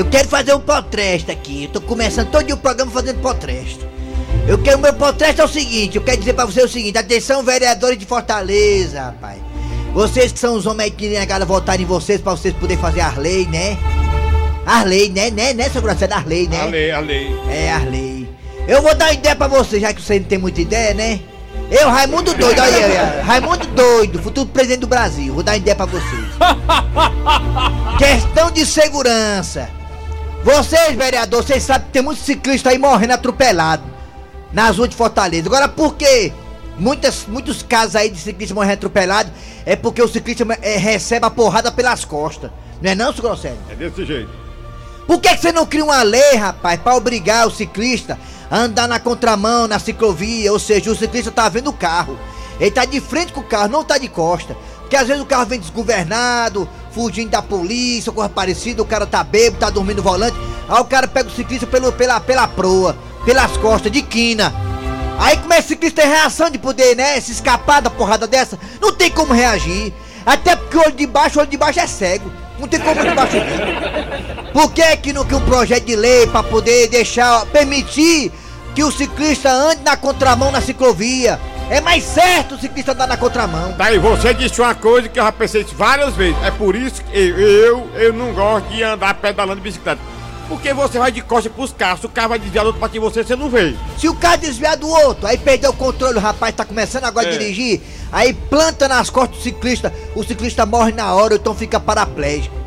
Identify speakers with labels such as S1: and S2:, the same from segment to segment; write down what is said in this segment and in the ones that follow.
S1: Eu quero fazer um potresto aqui. Eu tô começando todo o programa fazendo potresto. Eu quero meu potresto é o seguinte, eu quero dizer pra você o seguinte, atenção vereadores de Fortaleza, rapaz. Vocês que são os homens que negaram votar em vocês pra vocês poderem fazer as leis, né? As leis, né, né, né, seu Grosselho? As leis, né?
S2: A lei, a lei.
S1: É, as leis. Eu vou dar uma ideia pra você, já que você não tem muita ideia, né? Eu, Raimundo doido, olha aí. Raimundo doido, futuro presidente do Brasil. Vou dar uma ideia pra vocês. Questão de segurança. Vocês, vereador, vocês sabem que tem muitos ciclistas aí morrendo atropelado nas ruas de Fortaleza. Agora, por quê? Muitas, muitos casos aí de ciclistas morrendo atropelado é porque o ciclista é, recebe a porrada pelas costas. Não é não, seu Grosselho?
S2: É desse jeito.
S1: Por que, que você não cria uma lei, rapaz, pra obrigar o ciclista a andar na contramão, na ciclovia? Ou seja, o ciclista tá vendo o carro. Ele tá de frente com o carro, não tá de costa. Porque às vezes o carro vem desgovernado, fugindo da polícia, coisa parecida, o cara tá bêbado, tá dormindo no volante. Aí o cara pega o ciclista pelo, pela, pela proa, pelas costas, de quina. Aí como é que o ciclista tem reação de poder, né? Se escapar da porrada dessa, não tem como reagir. Até porque o olho de baixo, o olho de baixo é cego. Não tem como de baixo. Por que que não que um projeto de lei pra poder deixar, permitir que o ciclista ande na contramão na ciclovia? É mais certo o ciclista andar na contramão.
S2: Tá aí, você disse uma coisa que eu já pensei várias vezes. É por isso que eu, eu, eu não gosto de andar pedalando de bicicleta. Porque você vai de costa pros carros, se o carro vai desviar do outro pra que você, você não vê.
S1: Se o carro desviar do outro, aí perdeu o controle, o rapaz tá começando agora a
S2: É.
S1: dirigir, aí planta nas costas do ciclista, o ciclista morre na hora, então fica paraplégico.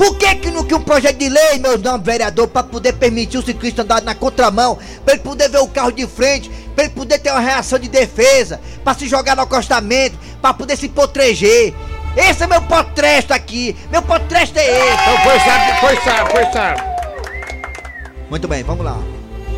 S1: Por que que não que um projeto de lei, meu nome vereador, pra poder permitir o ciclista andar na contramão, pra ele poder ver o carro de frente, pra ele poder ter uma reação de defesa, pra se jogar no acostamento, pra poder se proteger. Esse é meu potresto aqui, meu potresto é esse.
S2: Então foi sabe, foi sabe, foi sabe.
S1: Muito bem, vamos lá.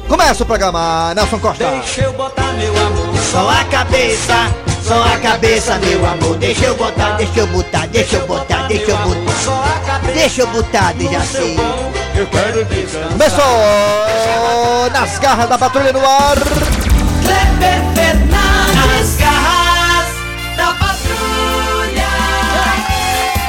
S1: Começa o programa, Nelson Costa.
S3: Deixa eu botar meu amor.
S1: Só a cabeça, só a cabeça, meu amor. Deixa eu botar, deixa eu botar, deixa eu botar, deixa eu botar.
S3: Só a cabeça.
S1: Deixa eu botar,
S3: no
S1: Dejaci.
S3: seu bom.
S2: Eu quero descansar.
S1: Começou nas garras da patrulha no ar.
S3: Kleber Fernandes. Nas garras da patrulha.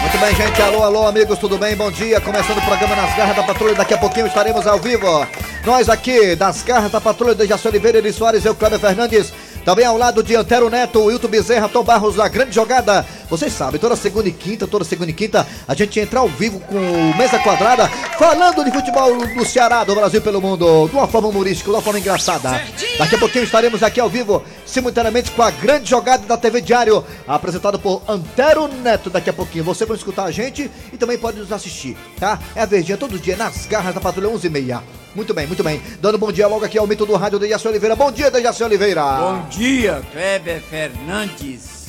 S1: Muito bem, gente. Alô, alô, amigos, tudo bem? Bom dia. Começando o programa Nas Garras da Patrulha. Daqui a pouquinho estaremos ao vivo. Nós aqui, das Garras da Patrulha, Dejaci Oliveira, Eri Soares, eu, Cláudio Fernandes. Também ao lado de Antero Neto, Wilton Bezerra, Tom Barros, da grande jogada. Vocês sabem, toda segunda e quinta, toda segunda e quinta, a gente entra ao vivo com o Mesa Quadrada, falando de futebol do Ceará, do Brasil pelo mundo, de uma forma humorística, de uma forma engraçada. Daqui a pouquinho estaremos aqui ao vivo, simultaneamente com a grande jogada da TV Diário, apresentado por Antero Neto. Daqui a pouquinho você vai escutar a gente e também pode nos assistir, tá? É a verdinha todo dia nas garras da Patrulha 11 e meia. Muito bem, muito bem. Dando bom dia logo aqui ao mito do rádio Dejaci Oliveira. Bom dia, Dejaci Oliveira.
S4: Bom dia, Kleber Fernandes,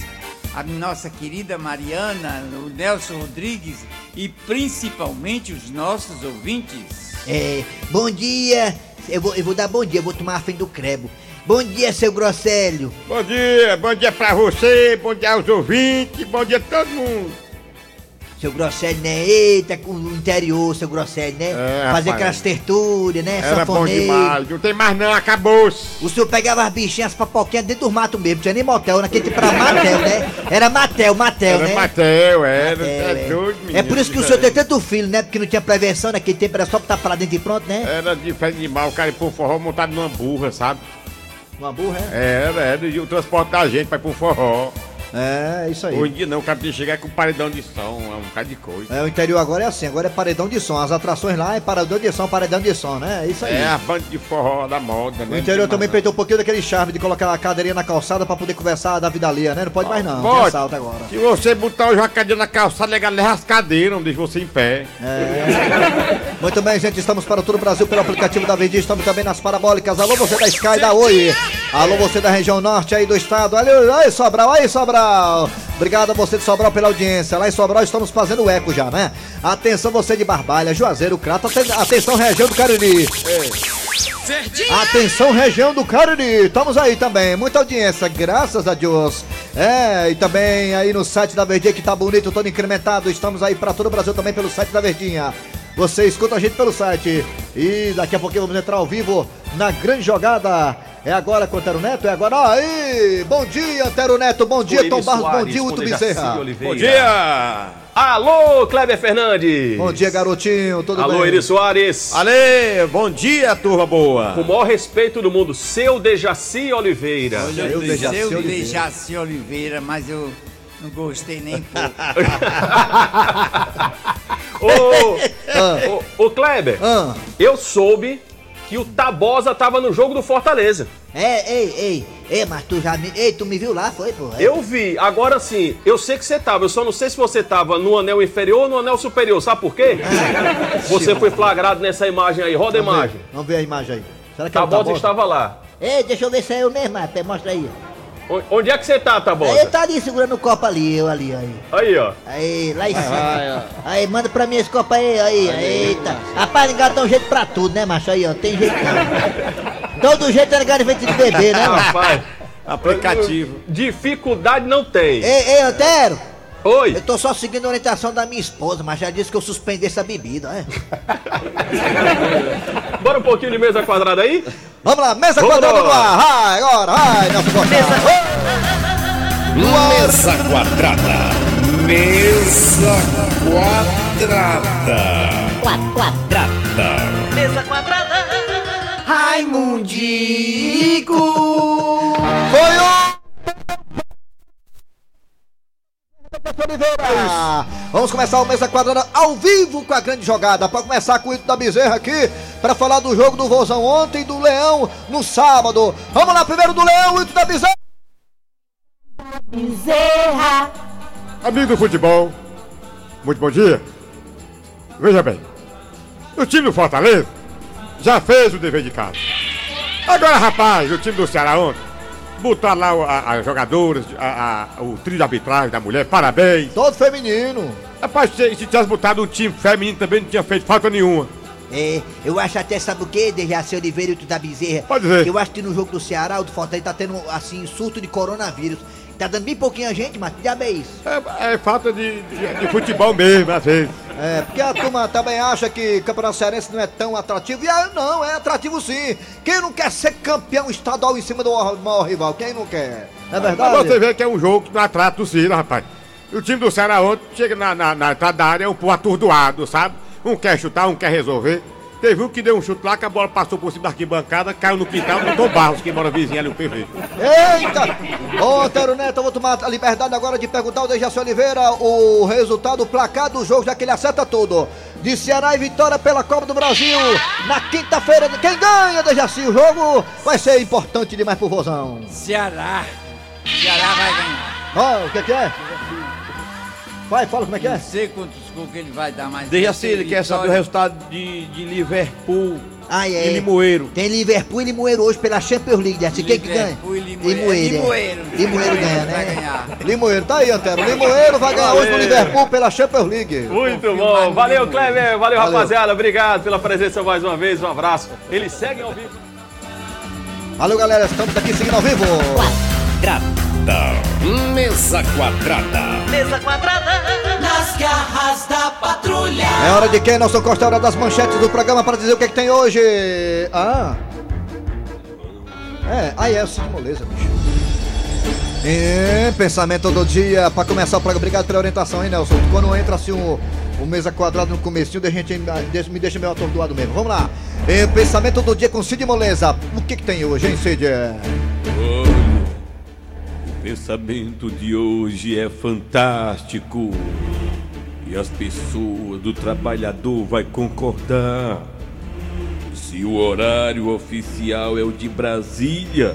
S4: a nossa querida Mariana, o Nelson Rodrigues e principalmente os nossos ouvintes.
S1: É, bom dia. Eu vou, eu vou dar bom dia, eu vou tomar a frente do crebo. Bom dia, seu Grosselho.
S2: Bom dia, bom dia pra você, bom dia aos ouvintes, bom dia a todo mundo.
S1: Seu Grosselho, né? Eita, com o interior, seu Grosselho, né?
S2: É,
S1: Fazer aquelas tertúlias, né?
S2: Era bom demais, não tem mais não, acabou-se.
S1: O senhor pegava as bichinhas, as papoquinhas dentro do mato mesmo, não tinha nem motel, naquele tempo era Matel, né? Era Matel, Matel,
S2: Era
S1: né?
S2: Matel, era,
S1: Matel,
S2: é
S1: é.
S2: doido, menino.
S1: É por isso que o senhor tem tanto filho, né? Porque não tinha prevenção naquele tempo, era só botar pra dentro e pronto, né?
S2: Era diferente demais, o cara ia pro forró montado numa burra, sabe?
S1: Uma burra, é?
S2: Era, era, e o transporte da gente pra ir pro forró.
S1: É, isso aí.
S2: Hoje em dia não, o cara tem que chegar com paredão de som, é um bocado de coisa.
S1: É, o interior agora é assim, agora é paredão de som. As atrações lá é paredão de som, paredão de som, né? É isso aí.
S2: É a banda de forró da moda, né?
S1: O interior também perdeu um pouquinho daquele charme de colocar a cadeirinha na calçada pra poder conversar da vida alheia, né? Não pode mais não, tem
S2: Pode.
S1: assalto agora.
S2: Se você botar hoje uma cadeira na calçada, legal, leva as cadeiras, não deixa você em pé.
S1: É. Muito bem, gente, estamos para todo o Brasil pelo aplicativo da Verdinha, estamos também nas parabólicas. Alô, você da Sky, da Oi. Alô, você da região norte aí do estado. Olha aí, Sobral, aí, Sobral. Obrigado a você de Sobral pela audiência. Lá em Sobral estamos fazendo eco já, né? Atenção você de Barbalha, Juazeiro, Crato. Aten- Atenção, região do Cariri. Atenção, região do Cariri. Estamos aí também. Muita audiência, graças a Deus. É, e também aí no site da Verdinha que tá bonito, todo incrementado. Estamos aí para todo o Brasil também pelo site da Verdinha. Você escuta a gente pelo site. E daqui a pouquinho vamos entrar ao vivo na grande jogada. É agora com o Antero Neto? É agora. Aí! Bom dia, Antero Neto. Bom dia, Tom Barros. Bom dia, Uto
S5: Dejaci
S1: Bezerra.
S5: Oliveira.
S2: Bom dia!
S5: Alô, Kleber Fernandes!
S1: Bom dia, garotinho, tudo
S5: Alô,
S1: bem?
S5: Eri Soares!
S2: Ale, bom dia, turma boa.
S5: Com o maior respeito do mundo, seu Dejaci Oliveira.
S4: Olha,
S1: Eu
S4: eu
S1: Dejaci
S4: o
S1: Oliveira.
S4: Dejaci Oliveira, mas eu não gostei nem pouco.
S5: Ô, ô, ô, Kleber,
S1: Ah,
S5: eu soube que o Tabosa tava no jogo do Fortaleza.
S6: É, ei, ei, ei, mas tu já me. Ei, tu me viu lá, foi, pô? É.
S5: Eu vi, agora sim, eu sei que você tava, eu só não sei se você tava no anel inferior ou no anel superior, sabe por quê? Você foi flagrado nessa imagem aí, roda a
S1: vamos ver,
S5: imagem.
S1: Vamos ver a imagem aí. Será que é o
S5: Tabosa
S1: Tabosa?
S5: estava lá.
S6: Ei, deixa eu ver se é eu mesmo, rapaz, mostra aí.
S5: Onde é que você tá,
S6: Aí
S5: Tabosa?
S6: ele tá ali segurando o copo ali, eu ali, aí.
S5: Aí, ó.
S6: Aí, lá em cima. Aí, manda pra mim esse copo aí, aí, eita. Rapaz, negado dá um jeito pra tudo, né, macho? Aí, ó, tem jeito não. Todo jeito é negado feito de beber, né, macho?
S5: Rapaz,
S2: Aplicativo.
S5: dificuldade não tem.
S6: Ei, ei, Antero,
S5: Oi.
S6: eu tô só seguindo a orientação da minha esposa, mas já disse que eu suspendi essa bebida, é.
S5: Bora um pouquinho de mesa quadrada aí?
S1: Vamos lá, mesa
S5: Vamos
S1: quadrada no
S5: lá.
S1: ar. Vai, agora, vai, Nelson Costa.
S7: Mesa quadrada. Mesa quadrada. Quadrada.
S3: Raimundico.
S1: Foi o... Oliveira. Vamos começar o Mesa Quadrada ao vivo com a grande jogada. Para começar com o Ito da Bezerra aqui, para falar do jogo do Vozão ontem e do Leão no sábado. Vamos lá, primeiro do Leão, Ito da Bezerra.
S2: Amigo do futebol, muito bom dia. Veja bem, o time do Fortaleza já fez o dever de casa. Agora, rapaz, o time do Ceará ontem, botar lá o- as jogadoras, a- a- o trio de arbitragem da mulher, parabéns.
S1: Todo feminino.
S2: Rapaz, se, se tivesse botado um time feminino também não tinha feito falta nenhuma.
S6: É, eu acho até, sabe o que, Dejaci Oliveira e tu da Bezerra?
S2: Pode ver.
S6: Eu acho que no jogo do Ceará, o do Fortaleza tá tendo, assim, surto de coronavírus. Tá dando bem pouquinha gente, mas que diabo é isso?
S2: É, é falta de, de- de futebol mesmo, às vezes.
S1: É, porque a turma também acha que Campeonato Cearense não é tão atrativo. E ah, não, é atrativo sim. Quem não quer ser campeão estadual em cima do maior rival? Quem não quer? Não é verdade?
S2: você ver que é um jogo que não atrata o Ciro, rapaz. O time do Ceará ontem chega na, na, na entrada da área, é um pouco atordoado, sabe? Um quer chutar, um quer resolver. Teve um que deu um chute lá, que a bola passou por cima da arquibancada, caiu no quintal, botou Barros, que mora vizinho ali no PV.
S1: Eita! Ô, Antero Neto, eu vou tomar a liberdade agora de perguntar ao Dejaci Oliveira o resultado, o placar do jogo, já que ele acerta tudo. De Ceará e Vitória pela Copa do Brasil, na quinta-feira. Quem ganha, Dejaci? O jogo vai ser importante demais pro Vozão.
S4: Ceará. Ceará vai ganhar.
S1: Ó, o que que é? Vai, fala como é que
S4: Não
S1: é.
S4: sei quantos gols que ele vai dar,
S8: assim,
S4: ser
S8: ele quer saber o resultado de, de Liverpool
S6: Ah, é.
S8: e Limoeiro.
S6: Tem Liverpool e Limoeiro hoje pela Champions League, Dejaci. Quem que ganha?
S4: Liverpool e Limoeiro.
S6: Limoeiro, é.
S4: Limoeiro.
S6: Limoeiro ganha,
S4: Vai
S6: né?
S4: ganhar.
S1: Limoeiro, tá aí, Antero. Limoeiro vai ganhar hoje no Liverpool pela Champions League.
S5: Muito
S4: Confio
S5: bom. Valeu. Kleber. Valeu,
S1: Valeu.
S5: rapaziada. Obrigado pela presença mais uma vez. Um abraço. Eles seguem ao vivo.
S1: Valeu, galera. Estamos aqui seguindo ao vivo.
S7: Quadrada. Mesa quadrada.
S3: Nas garras da patrulha.
S1: É hora de quem, Nelson Costa? É hora das manchetes do programa para dizer o que, é que tem hoje. Ah. É, aí é o Cid Moleza, bicho. E pensamento do dia, para começar o programa. Obrigado pela orientação, hein, Nelson? Quando entra assim o, o mesa quadrado no comecinho, de gente me deixa meio atordoado mesmo. Vamos lá. E pensamento do dia com Cid Moleza. O que, que tem hoje, hein, Cid?
S9: O pensamento de hoje é fantástico. E as pessoas do trabalhador vai concordar. Se o horário oficial é o de Brasília,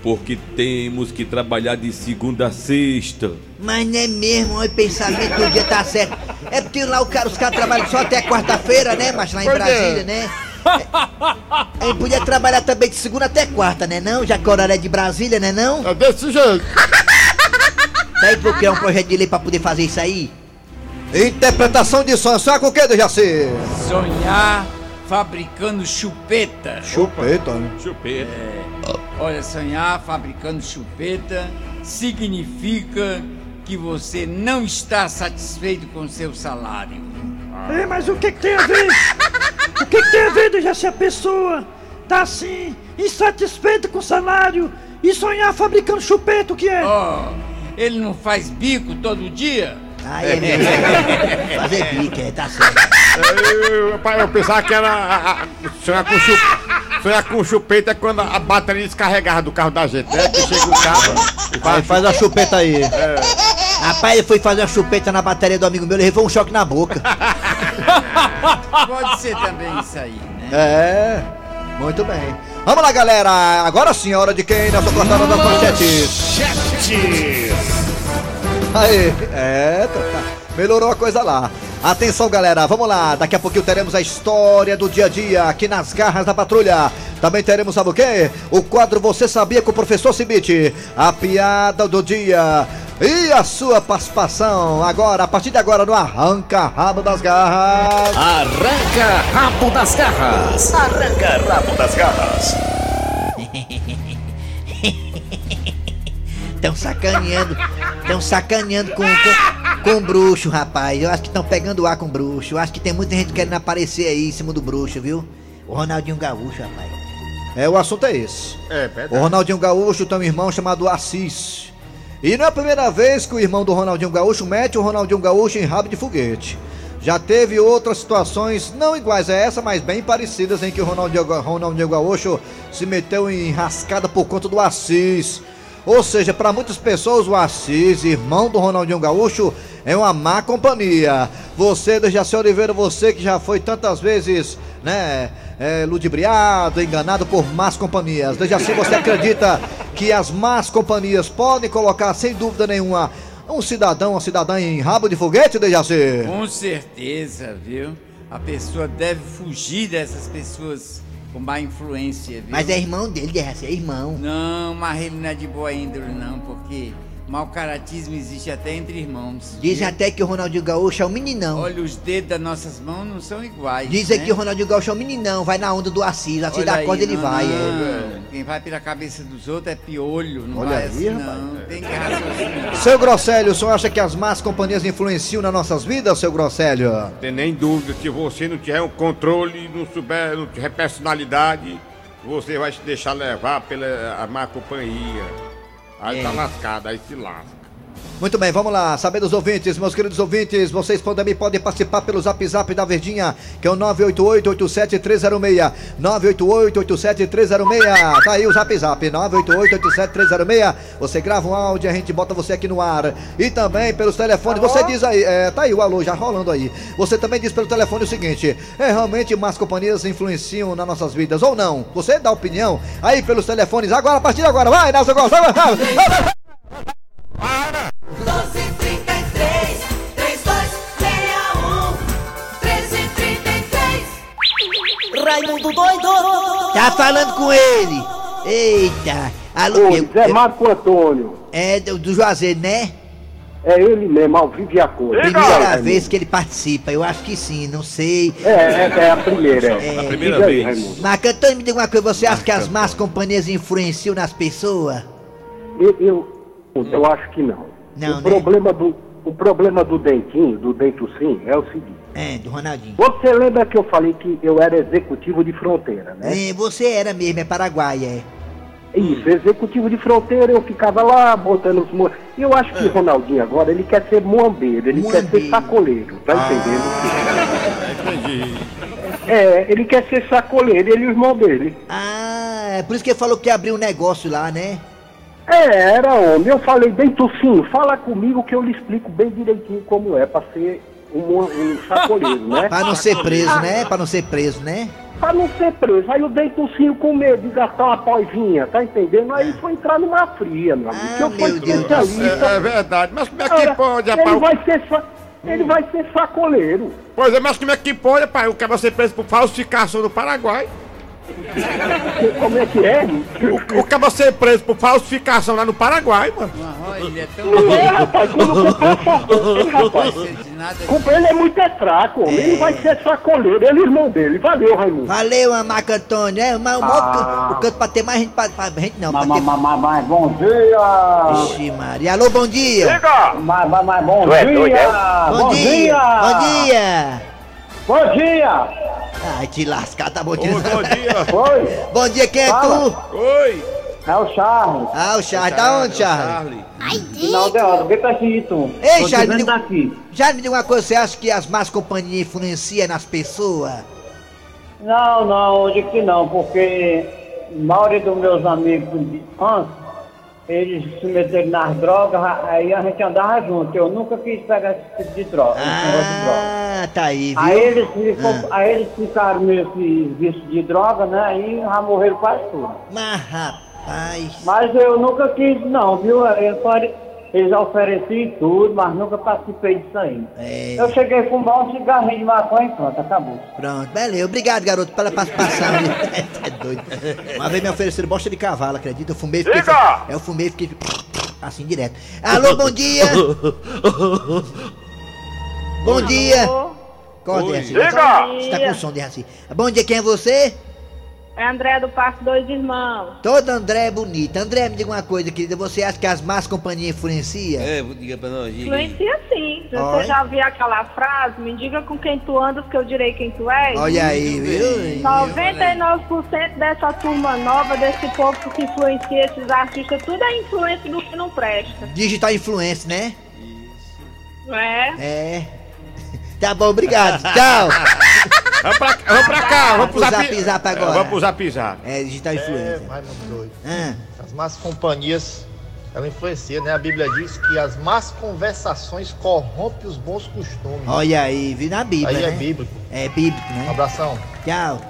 S9: porque temos que trabalhar de segunda a sexta.
S6: Mas não é mesmo, o pensamento do dia tá certo. É porque lá o cara, os caras trabalham só até quarta-feira, né, mas lá em
S2: é.
S6: Brasília, né? É, Aí podia trabalhar também de segunda até quarta, né não? Já que o horário é de Brasília, né não?
S2: É desse jeito.
S6: Daí procurar um projeto de lei pra poder fazer isso aí?
S1: Interpretação de sonho. Sonha com o que, Dejaci?
S4: Sonhar fabricando chupeta.
S1: Chupeta, né?
S9: Chupeta.
S4: Olha, sonhar fabricando chupeta significa que você não está satisfeito com seu salário.
S10: É, mas o que, que tem a ver? O que, que tem a ver de se a pessoa tá assim, insatisfeita com o salário e sonhar fabricando chupeta, o que é?
S4: Oh, ele não faz bico todo dia?
S6: Aí é mesmo. Fazer bico, é, tá certo.
S2: Eu, pai, eu pensava que era. a- a- Sonhar com, chup, sonhar com chupeta é quando a bateria descarregava do carro da gente, né? Que chega o carro e
S1: Aí
S2: faz.
S1: faz a chupeta aí.
S6: Rapaz, ele foi fazer uma chupeta na bateria do amigo meu, ele levou um choque na boca.
S4: Pode ser também isso aí, né?
S1: É, muito bem. Vamos lá, galera. Agora sim, é hora de quem? Nessa cortada das manchetes. Aí, é, tá, tá. melhorou a coisa lá. Atenção, galera, vamos lá. Daqui a pouquinho teremos a história do dia a dia aqui nas garras da patrulha. Também teremos, sabe o quê? O quadro Você Sabia com o Professor Cibite. A piada do dia. E a sua participação agora, a partir de agora, no Arranca Rabo das Garras.
S7: Arranca rabo das garras. Arranca rabo das garras.
S6: Tão sacaneando, tão sacaneando com, com, com o bruxo, rapaz. Eu acho que estão pegando ar com o bruxo. Eu acho que tem muita gente querendo aparecer aí em cima do bruxo, viu? O Ronaldinho Gaúcho, rapaz.
S1: É, o assunto é esse.
S2: É,
S1: O. Ronaldinho Gaúcho tem um irmão chamado Assis. E não é a primeira vez que o irmão do Ronaldinho Gaúcho mete o Ronaldinho Gaúcho em rabo de foguete. Já teve outras situações, não iguais a essa, mas bem parecidas, em que o Ronaldinho, Ronaldinho Gaúcho se meteu em rascada por conta do Assis. Ou seja, para muitas pessoas, o Assis, irmão do Ronaldinho Gaúcho, é uma má companhia. Você, Dejaci Oliveira, você que já foi tantas vezes, né, é, ludibriado, enganado por más companhias. Dejaci, você acredita que as más companhias podem colocar, sem dúvida nenhuma, um cidadão, uma cidadã em rabo de foguete, Dejaci?
S4: Com certeza, viu? A pessoa deve fugir dessas pessoas com má influência, viu?
S6: Mas é irmão dele, ser irmão.
S4: Não, mas ele não é de boa índole, não, porque mau caratismo existe até entre irmãos.
S6: Dizem
S4: viu?
S6: até que o Ronaldinho Gaúcho é um meninão.
S4: Olha, os dedos das nossas mãos não são iguais.
S6: Dizem
S4: né?
S6: que o Ronaldinho Gaúcho é um meninão, vai na onda do Assis, Assis
S4: Olha
S6: da
S4: aí,
S6: corda ele
S4: não,
S6: vai. é.
S4: não. Quem vai pela cabeça dos outros é piolho, não
S1: Olha
S4: vai
S1: aí,
S4: assim,
S1: rapaz.
S4: não. Tem que raciocinar.
S1: Seu Grosselio, o senhor acha que as más companhias influenciam nas nossas vidas, seu Grosselio?
S2: Tem nem dúvida, se você não tiver um controle, não souber, não tiver personalidade, você vai se deixar levar pela má companhia. Aí tá lascado, aí se lasca.
S1: Muito bem, vamos lá. Saber dos ouvintes, meus queridos ouvintes, vocês também podem participar pelo zap zap da Verdinha, que é o 988-87306. 988-87306. Tá aí o zap zap, 988-87306. Você grava um áudio e a gente bota você aqui no ar. E também pelos telefones, você diz aí, é, tá aí o alô já rolando aí. Você também diz pelo telefone o seguinte: é realmente más companhias influenciam nas nossas vidas ou não? Você dá opinião aí pelos telefones. Agora, a partir de agora, vai, Nelson Gomes, vai,
S6: doido! Tá falando com ele! Eita! Alô,
S11: Ô,
S6: eu-
S11: Zé
S6: eu-
S11: Marco Antônio.
S6: é do, do Juazeiro, né?
S11: É ele mesmo, ao vivo e a cor.
S6: Primeira vez que ele participa, eu acho que sim, não sei.
S11: É, é, é a primeira. É.
S6: É.
S11: A
S9: primeira
S11: Aí,
S9: vez.
S11: Raimundo.
S6: Marco Antônio, me diga uma coisa, você acha que as más companhias influenciam nas pessoas?
S11: Eu, eu, eu acho que não.
S6: Não,
S11: o,
S6: né?
S11: problema do, o problema do dentinho, do dento sim, é o seguinte.
S6: É, do Ronaldinho.
S11: Você lembra que eu falei que eu era executivo de fronteira, né?
S6: É, você era mesmo, é Paraguai, é.
S11: Isso, executivo de fronteira, eu ficava lá botando os mo... E eu acho que o Ronaldinho agora, ele quer ser moambeiro, ele quer
S6: Moambeiro.
S11: ser sacoleiro, tá entendendo?
S2: Entendi.
S11: É, ele quer ser sacoleiro, ele e o irmão dele.
S6: Ah, é por isso que ele falou que abriu um negócio lá, né?
S11: É, era homem. Eu falei bem tocinho, fala comigo que eu lhe explico bem direitinho como é pra ser um, um sacoleiro, né?
S6: Pra não ser preso, né? Pra não ser preso, né?
S11: Pra não ser preso. Aí o Dentucinho com medo de gastar uma poivinha, tá entendendo? Aí foi entrar numa fria, meu amigo.
S6: Ah,
S11: que eu fui
S6: Deus do
S11: especialista.
S2: É, é verdade, mas como é que pode,
S11: ele
S2: rapaz?
S11: vai ser sa- Ele vai ser sacoleiro.
S2: Pois é, mas como é que pode, pai? O cara ser preso por falsificação no Paraguai.
S11: Como é que é?
S2: O, o cara ser preso por falsificação lá no Paraguai, mano.
S4: Mas, olha, ele é tão
S11: Não é, rapaz, quando o comprar rapaz.
S4: Nada.
S11: Com- Ele é muito é fraco, homem. Ele vai ser sacoleiro, ele o irmão dele. Valeu, Raimundo.
S6: Valeu, Marco Antônio. É, mas o, maior
S11: Ah.
S6: o canto pra ter mais gente, pra, pra gente não,
S11: Mas,
S6: ter...
S11: mas, mas, mas, bom dia!
S6: Ixi, Maria. Alô, bom dia.
S11: Mas, mas, mas, bom
S6: é
S11: dia!
S6: Bom, dia. Bom dia.
S11: Bom dia!
S6: Ai, te lascar, tá bom.
S2: Ô, bom dia.
S11: Oi!
S6: Bom dia, quem é
S11: Fala.
S6: tu?
S2: Oi.
S11: É o Charles.
S1: Ah, o Charles. Da onde, Charles?
S11: Final de hora, vem perto de tu.
S1: Ei,
S11: Tô te
S1: Charles, me
S11: vendo
S1: diga,
S11: daqui.
S1: já me diga uma coisa, você acha que as más companhias influenciam nas pessoas?
S11: Não, não, eu digo que não, porque a maioria dos meus amigos de infância, eles se meteram nas drogas, aí a gente andava junto. Eu nunca quis pegar esse tipo de droga, negócio de droga.
S1: Ah, tá aí, viu?
S11: Aí eles, ficam, aí eles ficaram que vício de droga, né? Aí já morreram quase tudo.
S1: Mas, rapaz...
S11: Mas eu nunca quis, não, viu? Eu pode- Eles ofereciam tudo, mas nunca participei disso aí.
S1: É.
S11: Eu cheguei a fumar um cigarrinho de maconha e pronto, acabou.
S1: Pronto, beleza. Obrigado, garoto, pela participação. é doido. Uma vez me ofereceram bosta de cavalo, acredita? Eu fumei e fiquei...
S2: Diga!
S1: Eu fumei e fiquei... Assim, direto. Alô, bom dia! bom dia! Corta,
S12: Oi.
S1: assim.
S12: Diga!
S1: Você tá com som de assim. Bom dia, quem é você?
S12: É André do Parque Dois Irmãos.
S1: Todo André é bonito. André, me diga uma coisa, querida. Você acha que as más companhias influenciam?
S9: É, diga pra nós.
S12: Influencia sim. Você
S1: Olha.
S12: já viu aquela frase? Me diga com quem tu andas que eu direi quem tu és?
S1: Olha aí, viu?
S12: 99% dessa turma nova, desse povo que influencia esses artistas, tudo é influência do que não presta.
S1: Digital influence, né?
S12: Não é?
S1: É. Tá bom, obrigado. Tchau.
S2: Vamos pra, vamos pra cá, vamos pro
S1: Pro
S2: zap
S1: zap agora.
S2: Vamos pro zap zap.
S1: É, digital influencer.
S13: É, Raimundo doido.
S1: Ah.
S13: As más companhias, ela influencia, né? A Bíblia diz que as más conversações corrompem os bons costumes.
S1: Olha aí, vi na Bíblia,
S13: Aí é
S1: né?
S13: bíblico.
S1: É bíblico, né?
S13: Um abração.
S1: Tchau.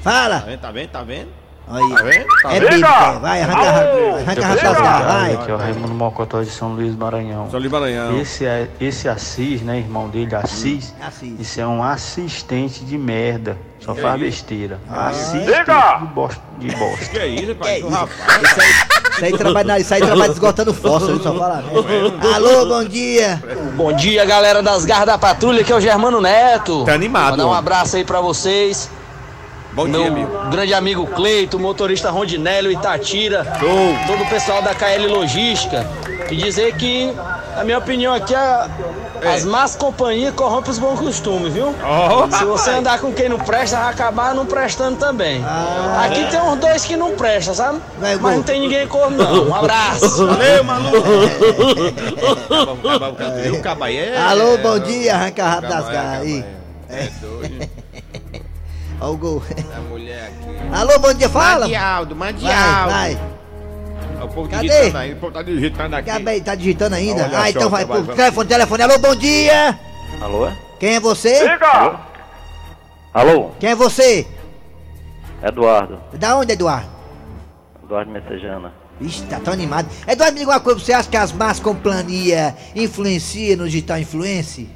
S1: Fala.
S9: Tá vendo, tá vendo, tá vendo?
S1: Aí.
S9: Tá vendo? Tá
S1: É é. vai, arranca, arranca, arranca as garras, vai.
S14: Aqui é o Raimundo Mocotó de São Luís Maranhão.
S9: São Luís Maranhão.
S14: Esse, é, esse Assis, né, irmão dele, Assis,
S1: Assis.
S14: isso é um assistente de merda. Só
S9: Que
S14: faz besteira.
S1: Ah.
S14: Assistente
S9: Diga!
S14: de bosta. De bosta.
S9: Que é isso, pai?
S1: Que
S9: Ô,
S1: isso?
S9: rapaz.
S1: Isso aí, isso aí trabalha, isso aí trabalha esgotando fósforo, só fala. Alô, bom dia.
S15: Bom dia, galera das garras da patrulha, que é o Germano Neto.
S2: Tá animado,
S15: Mandar um abraço aí pra vocês.
S9: Bom
S15: Meu
S9: dia, amigo.
S15: grande amigo Cleito, motorista Rondinélio Itatira, todo o pessoal da KL Logística. E dizer que, na minha opinião aqui, a- as más companhias corrompem os bons costumes, viu?
S2: Oh,
S15: Se você andar com quem não presta, vai acabar não prestando também. Aqui tem uns dois que não prestam, sabe?
S1: Vai,
S15: Mas não tem ninguém corno, não. Um abraço.
S9: Valeu, maluco. É...
S1: Alô, bom dia, arranca rápido das garras aí.
S9: É doido.
S1: Ó o gol.
S9: A mulher aqui.
S1: Alô, bom dia, fala.
S9: Mande áudio, mande
S1: Vai, vai.
S2: O povo
S1: Cadê?
S2: digitando aí, o povo tá digitando aqui.
S1: Acabei, tá digitando ainda?
S2: Olha
S1: Ah, então vai telefone, telefone. Alô, bom dia.
S14: Alô?
S1: Quem é você?
S11: Diga!
S14: Alô?
S1: Quem é você?
S14: Eduardo.
S1: Da onde, Eduardo?
S14: Eduardo Messejana.
S1: Ixi, tá tão animado. Eduardo, me diga uma coisa, você acha que as más companhias influenciam no digital influence?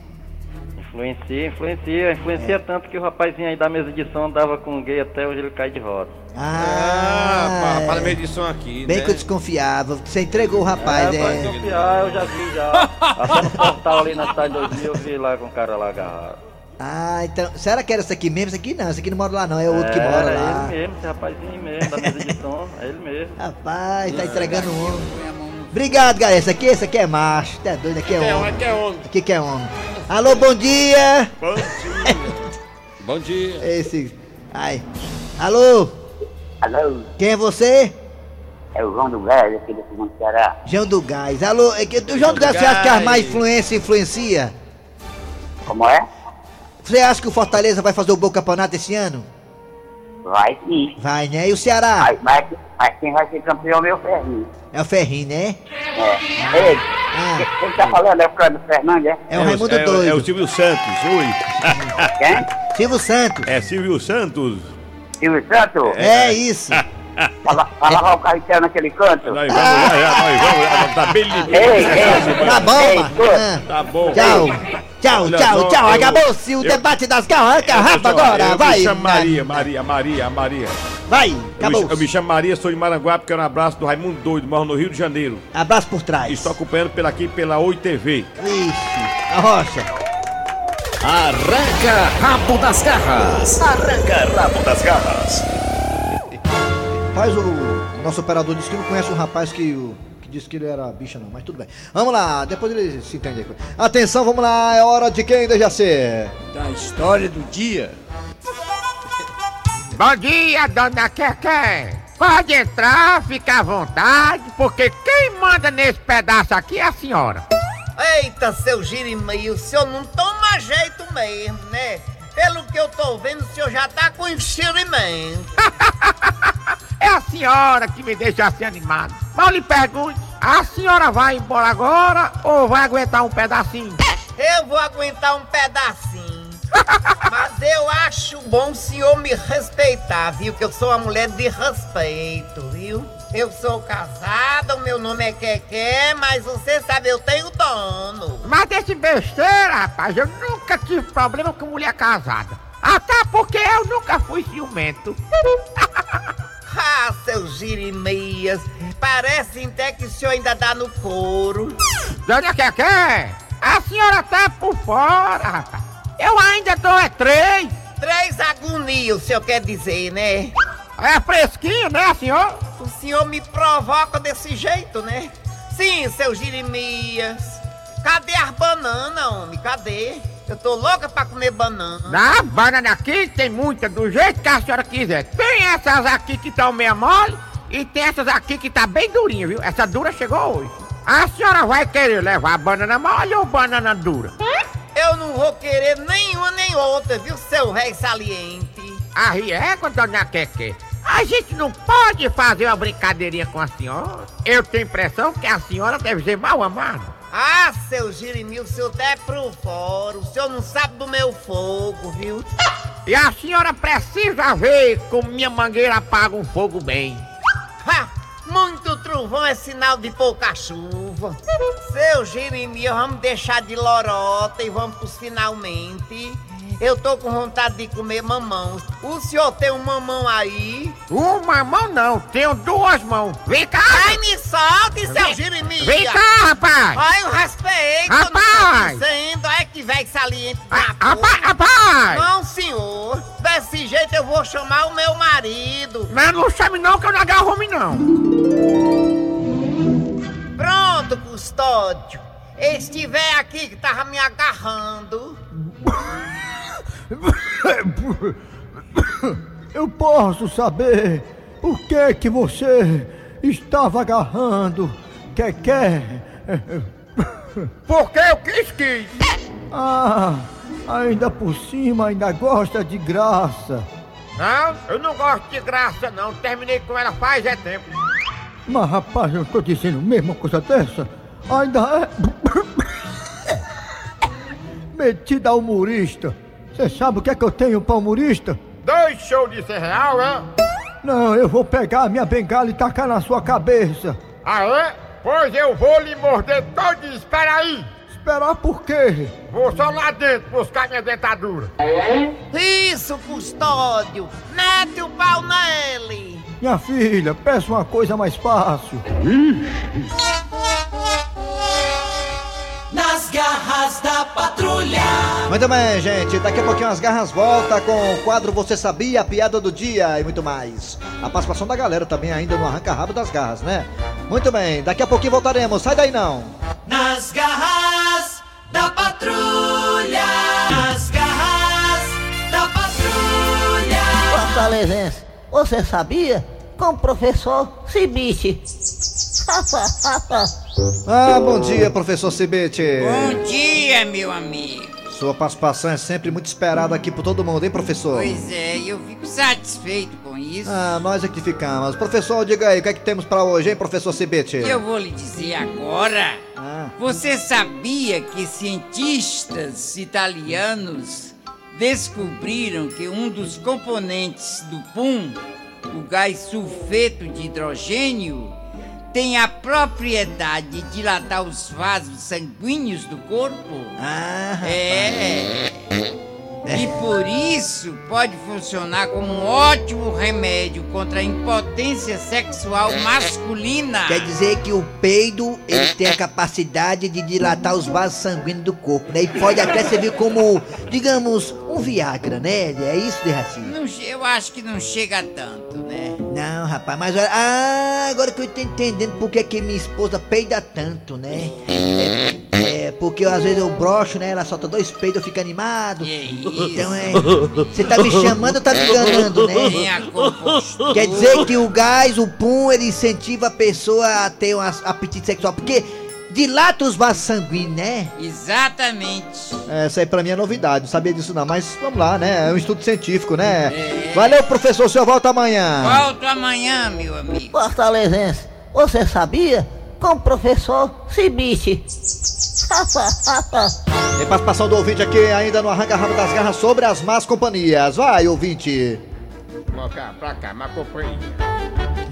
S16: Influencia, influencia, influencia tanto que o rapazinho aí da mesa de som andava com gay até hoje ele cai de roda.
S1: Ah,
S9: para meio de som aqui,
S1: bem
S9: né?
S1: que eu desconfiava. Você entregou o rapaz,
S16: é, pode
S1: é.
S16: confiar, eu já vi já. Até no portal ali na cidade 2000 eu vi lá com o cara lá agarrado.
S1: Ah, então. Será que era esse aqui mesmo? Esse aqui não, esse aqui não mora lá não, é o outro que
S16: É,
S1: mora
S16: é
S1: lá.
S16: ele mesmo, esse rapazinho mesmo, da mesa de som, é ele mesmo.
S1: Rapaz, tá entregando o homem. Obrigado, galera. Esse aqui, esse aqui é macho. Tá doido? Aqui é
S9: é
S1: homem.
S9: aqui é homem.
S1: Aqui que é homem. Alô, bom dia.
S9: Bom dia. Bom dia.
S1: Esse. Ai. Alô,
S17: Alô,
S1: quem é você?
S17: é o João do Gás, aqui do Segundo Ceará.
S1: João do Gás. Alô, é que, o João do
S17: do
S1: Gás, você acha que as
S17: Gás.
S1: mais influência influencia?
S17: Como é?
S1: Você acha que o Fortaleza vai fazer o bom campeonato esse ano?
S17: Vai sim.
S1: Vai, né? E o Ceará?
S17: Mas, mas, mas quem vai ser campeão é o meu ferrinho.
S1: É o Ferrinho, né?
S17: É. Ei,
S1: Ah.
S17: quem tá falando é o Flávio Fernandes, é?
S1: É o Raimundo
S2: é,
S1: Doido.
S2: É o Silvio Santos, ui.
S17: Quem?
S1: Silvio Santos.
S2: É Silvio Santos.
S17: Silvio Santos?
S1: É isso.
S17: Pra, la- pra lavar o carro inteiro naquele canto?
S2: Nós vamos lá, nós vamos, tá bem limpinho.
S17: Ei, ei,
S1: Tá bom,
S17: ei.
S2: Tá bom.
S1: Tchau. Tchau, tchau,
S2: só,
S1: tchau. Acabou-se o
S2: eu-
S1: debate das garras.
S2: Eu
S1: Rafa
S2: sou-
S1: agora.
S2: eu
S1: Vai.
S2: me chamo Maria, Maria, Maria, Maria.
S1: Vai,
S2: Eu me,
S1: acabou.
S2: eu me chamo Maria, sou de Maranguape, quero um abraço do Raimundo Doido, moro no Rio de Janeiro.
S1: Abraço por trás.
S2: Estou acompanhando pela aqui pela Oi TV.
S1: Isso. A rocha.
S7: Arranca rabo das garras. Arranca rabo das garras.
S1: Rapaz, o nosso operador disse que não conhece um rapaz que, o- que disse que ele era bicha, não, mas tudo bem. Vamos lá, depois ele se entende. Atenção, vamos lá, é hora de quem, Dejaci?
S4: Da história do dia.
S2: Bom dia, dona Keké.
S18: Pode entrar, fica à vontade, porque quem manda nesse pedaço aqui é a senhora.
S19: Eita, seu Jirimei, o senhor não toma jeito mesmo, né? Pelo que eu tô vendo, o senhor já tá com enxerimento.
S18: É a senhora que me deixa assim animado. Mal lhe pergunte, a senhora vai embora agora ou vai aguentar um pedacinho?
S19: Eu vou aguentar um pedacinho. Mas eu acho bom o senhor me respeitar, viu? Que eu sou uma mulher de respeito, viu? Eu sou casada, o meu nome é Keké, mas você sabe, eu tenho dono.
S18: Mas desse besteira, rapaz, eu nunca tive problema com mulher casada. Até porque eu nunca fui ciumento.
S19: Ah, seus girimeias, parece até que o senhor ainda dá no couro.
S18: Dona Keké, a senhora tá por fora, rapaz. Eu ainda dou é três.
S19: Três agonias, o senhor quer dizer, né?
S18: É fresquinho, né, senhor?
S19: O senhor me provoca desse jeito, né? Sim, seus Jeremias. Cadê as bananas, homem? Cadê? Eu tô louca pra comer banana.
S18: Na banana aqui tem muita, do jeito que a senhora quiser. Tem essas aqui que estão meio mole e tem essas aqui que tá bem durinha, viu? Essa dura chegou hoje. A senhora vai querer levar banana mole ou banana dura?
S19: Eu não vou querer nenhuma nem outra, viu, seu rei saliente?
S18: A régua, dona Keké. A gente não pode fazer uma brincadeirinha com a senhora. Eu tenho impressão que a senhora deve ser mal amada.
S19: Ah, seu Jeremias, o senhor tá é pro fora. O senhor não sabe do meu fogo, viu?
S18: E a senhora precisa ver como minha mangueira apaga um fogo bem.
S19: Ha! Muito trovão é sinal de pouca chuva. Seu Jeremias, vamos deixar de lorota e vamos pros finalmente. Eu tô com vontade de comer mamão. O senhor tem um mamão aí?
S18: Uma mão não, tenho duas mãos. Vem cá!
S19: Ai, me solte, seu Jeremias!
S18: Vem cá, rapaz!
S19: Ai, o respeito!
S18: Rapaz!
S19: Não tô dizendo, é que velho saliente da
S18: Rapaz, rapaz!
S19: Não, senhor! Desse jeito eu vou chamar o meu marido!
S18: Mas não chame não que eu não agarro homem não.
S19: Pronto, custódio! Estiver aqui que tava me agarrando.
S10: Eu posso saber o que que você estava agarrando? Quer quer?
S18: Porque eu quis quis.
S10: Ah, ainda por cima ainda gosta de graça.
S18: Não, eu não gosto de graça não. Terminei com ela faz é tempo.
S10: Mas rapaz, eu tô dizendo mesmo coisa dessa? Ainda é. Metida humorista. Você sabe o que é que eu tenho pra humorista?
S18: Dois shows de 100 real, é?
S10: Não, eu vou pegar a minha bengala e tacar na sua cabeça.
S18: Ah, é? Pois eu vou lhe morder todinho. Espera aí.
S10: Esperar por quê?
S18: Vou só lá dentro buscar minha dentadura.
S19: Isso, custódio! Mete o pau nele!
S10: Minha filha, peça uma coisa mais fácil.
S3: Garras da patrulha.
S1: Muito bem, gente. Daqui a pouquinho as garras volta com o quadro Você Sabia, a piada do dia e muito mais. A participação da galera também ainda no arranca-rabo das garras, né? Muito bem, daqui a pouquinho voltaremos. Sai daí não.
S3: Nas garras da patrulha. Nas garras da patrulha.
S20: Fortalezense, você sabia? Com o professor Cibite.
S1: Ah, bom dia, professor Cibete.
S4: Bom dia, meu amigo.
S1: Sua participação é sempre muito esperada aqui por todo mundo, hein, professor?
S4: Pois é, eu fico satisfeito com isso.
S1: Ah, nós é que ficamos. Professor, diga aí, o que é que temos pra hoje, hein, professor Cibete?
S4: Eu vou lhe dizer agora. Você sabia que cientistas italianos descobriram que um dos componentes do pum, o gás sulfeto de hidrogênio, tem a propriedade de dilatar os vasos sanguíneos do corpo?
S6: Ah,
S4: é. E por isso pode funcionar como um ótimo remédio contra a impotência sexual masculina.
S6: Quer dizer que o peido ele tem a capacidade de dilatar os vasos sanguíneos do corpo, né? E pode até servir como, digamos, um Viagra, né? É isso, Derracinho?
S4: Não che- eu acho que não chega a né?
S6: Não, rapaz, mas olha. Ah, agora que eu tô entendendo por que, que minha esposa peida tanto, né? É, é, É, porque às vezes eu broxo, né? Ela solta dois peitos, eu fico animado. Então é. Você tá me chamando ou tá me enganando, né?
S4: Compostura.
S6: Quer dizer que o gás, o pum, ele incentiva a pessoa a ter um apetite sexual. Porque dilata os vasos sanguíneos, né?
S4: Exatamente.
S1: Essa aí pra mim é novidade, não sabia disso não, mas vamos lá, né? É um estudo científico, né? Valeu, professor, o senhor volta amanhã.
S4: Volto amanhã, meu amigo.
S20: Fortalezense, você sabia? Com o professor Cibite.
S1: Tem participação do ouvinte aqui ainda no Arranca Rabo das Garras sobre as más companhias. Vai, ouvinte.
S8: Pra cá, pra cá, mas companhia.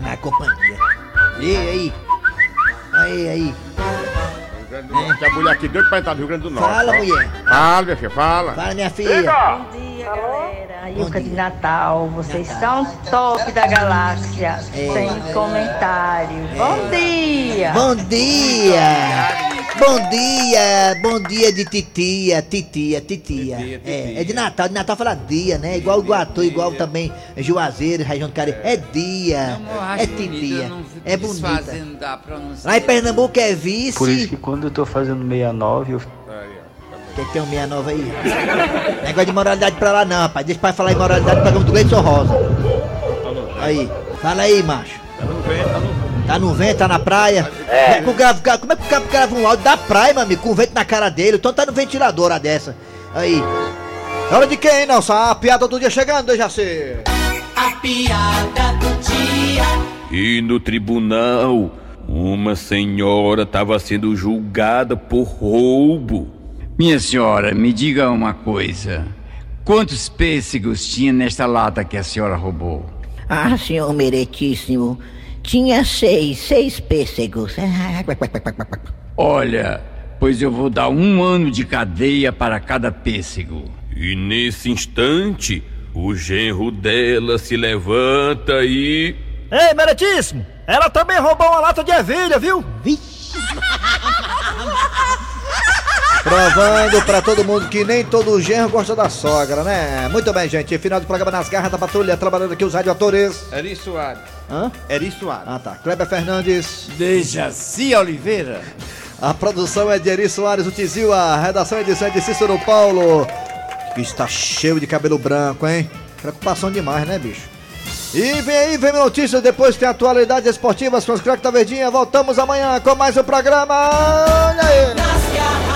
S6: Na companhia. E aí? Aí, aí.
S8: Rio Grande do Norte. Tem a mulher aqui doido pra entrar no Rio Grande do Norte.
S6: Fala, mulher.
S8: Fala, minha filha, fala.
S6: Fala, minha filha.
S21: Ilha de Natal, vocês são top da galáxia, sem comentário. Bom dia!
S6: Bom dia! Bom dia! Bom dia de titia, titia, titia. É, é de Natal, de Natal fala dia, né? Igual o Guatu, igual também Juazeiro, região do Cari. É dia, é titia, é bonita. Lá em Pernambuco é vice.
S14: Por isso que quando eu tô fazendo 69, eu
S6: O que, que tem um 69 aí? Negócio de moralidade pra lá não, rapaz. Deixa o pai falar em moralidade programa do Gleison Rosa. Aí, fala aí, macho. Tá no vento, tá na praia.
S17: É.
S6: Como é que o como é que o cara grava um áudio da praia, meu amigo, com vento na cara dele? Então tá no ventilador a dessa. Aí.
S1: É hora de quem, Nelson? A piada do dia chegando, já sei.
S3: A piada do dia.
S9: E no tribunal, uma senhora estava sendo julgada por roubo.
S4: Minha senhora, me diga uma coisa. Quantos pêssegos tinha nesta lata que a senhora roubou?
S20: Ah, senhor meritíssimo, tinha seis, seis pêssegos.
S4: Olha, pois eu vou dar um ano de cadeia para cada pêssego.
S9: E nesse instante, o genro dela se levanta e.
S10: Ei, meritíssimo! Ela também roubou uma lata de ervilha, viu?
S1: Provando pra todo mundo que nem todo genro gosta da sogra, né? Muito bem, gente. Final do programa nas garras da patrulha, trabalhando aqui os radioatores.
S8: Eri Soares.
S1: Hã?
S8: Eri Soares.
S1: Ah, tá. Kleber Fernandes.
S4: Dejaci Oliveira.
S1: A produção é de Eri Soares, o Tizil. A redação é de Cícero Paulo. Que está cheio de cabelo branco, hein? Preocupação demais, né, bicho? E vem aí, vem notícias, depois tem atualidades esportivas com os craques da Verdinha. Voltamos amanhã com mais um programa. Olha aí!